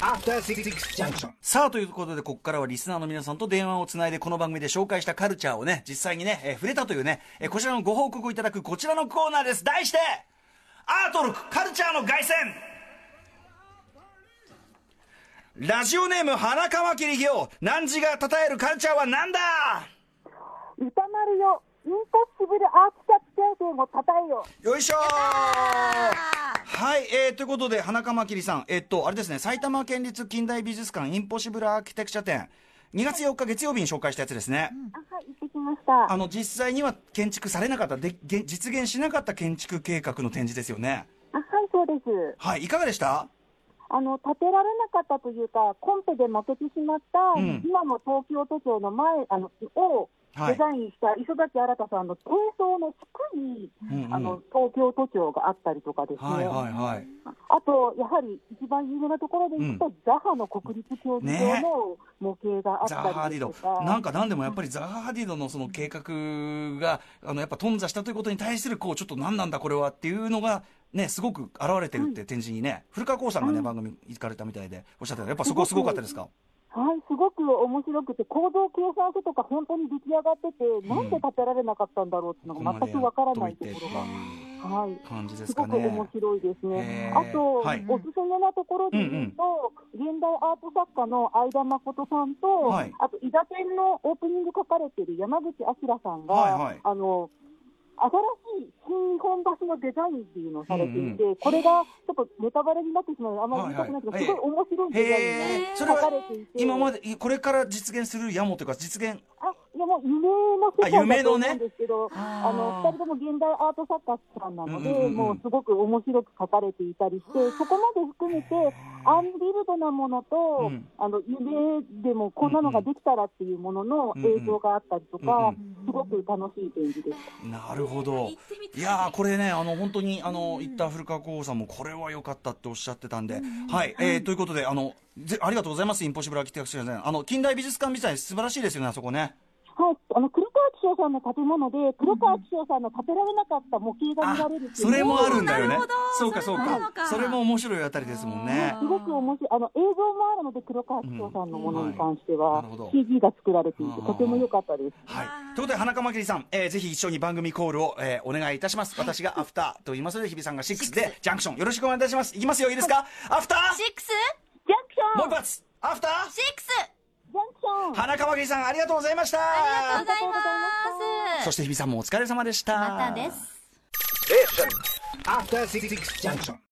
After Six Junction. さあ、ということで、ここからはリスナーの皆さんと電話をつないで、この番組で紹介したカルチャーをね、実際にね、えー触れたというね、えーこちらのご報告をいただくこちらのコーナーです。題して、アート録カルチャーの凱旋ラジオネーム、花川切りよ、汝が称えるカルチャーは何だ？歌丸よ、インポッシブルアーキテクチャーもたたえよ。よいしょーはい、えー、ということで、花川切さん、えっと、あれですね、埼玉県立近代美術館インポッシブルアーキテクチャ展、2月4日月曜日に紹介したやつですね。あ、はい、行ってきました。あの、実際には建築されなかった、でげ実現しなかった建築計画の展示ですよね。あ、はい、そうです。はい、いかがでした？あの、建てられなかったというか、コンペで負けてしまった、うん今の東京都庁の前、あの、をはいデザインした磯崎新さんの低層の地区に、うんうんあの、東京都庁があったりとかですね。はいはいはい。あと、やはり一番有名なところで言うと、うザハの国立競技場の模型があっザハ・ハたディドりとか。。なんかなんでもやっぱりザハ・ハディドのその計画が、あの、やっぱ頓挫したということに対する、こう、ちょっと何なんだこれはっていうのが、ね、すごく現れてるって展示にね、古川光さんがね、番組行かれたみたいでおっしゃってたやっぱそこすごかったですか？はい、すごく面白くて、構造計算書とか本当に出来上がってて、なんで建てられなかったんだろうっていうのが全くわからないところが、はい、感じですすごくかね。面白いですへね。ー。あと、はい。おすすめなところで言うと、現代アート作家の相田誠さんと、はい。あと、伊田店のオープニング書かれている山口明さんが、はいはい。あの、新しい新日本橋のデザインっていうのをされていて、うんこれがちょっとネタバレになってしまうので、あんまり言いたくないけど、はいはいすごい面白いデザインが書かはれていて、今まで、いこれから実現するやもというか、実現、あ、いやもう夢の世界だと思うんですけど、ああの、二人とも現代アート作家さんなので、うんうんうんもうすごく面白く書かれていたりして、そこまで含めて、アンビルドなものと、うん。あの、夢でもこんなのができたらっていうものの映像があったりとうんかう、すごく楽しい展示でした。なるほど。い。やーこれね、あの、本当に、あの、言った古川光さんも、これは良かったっておっしゃってたんで、はい、えーということで、あの、ぜありがとうございます、インポッシブルアーキテクチャね。あの、近代美術館みたいに素晴らしいですよね、あそこね。はい、あの、黒川紀章さんの建物で、黒川紀章さんの建てられなかった模型が見られるっていう。それもあるんだよね。なるほど。そうか、そうか。か。それも面白いあたりですもんね。すごく面白い、あの映像もあるので、黒川紀章さんのものに関しては CG が作られていて、うんとても良かったです。はい。ということで、花川まきりさん、えーぜひ一緒に番組コールを、えーお願いいたします。私がアフターと言いますので、日比さんがシックスで、ジャンクション、よろしくお願いいたします。いきますよ、いいですか？アフター？シックス？ジャンクションもう一発。アフター？シックス花川まきりさん、ありがとうございましたありがとうございますそして日比さんもお疲れ様でした。またです After Six Junction.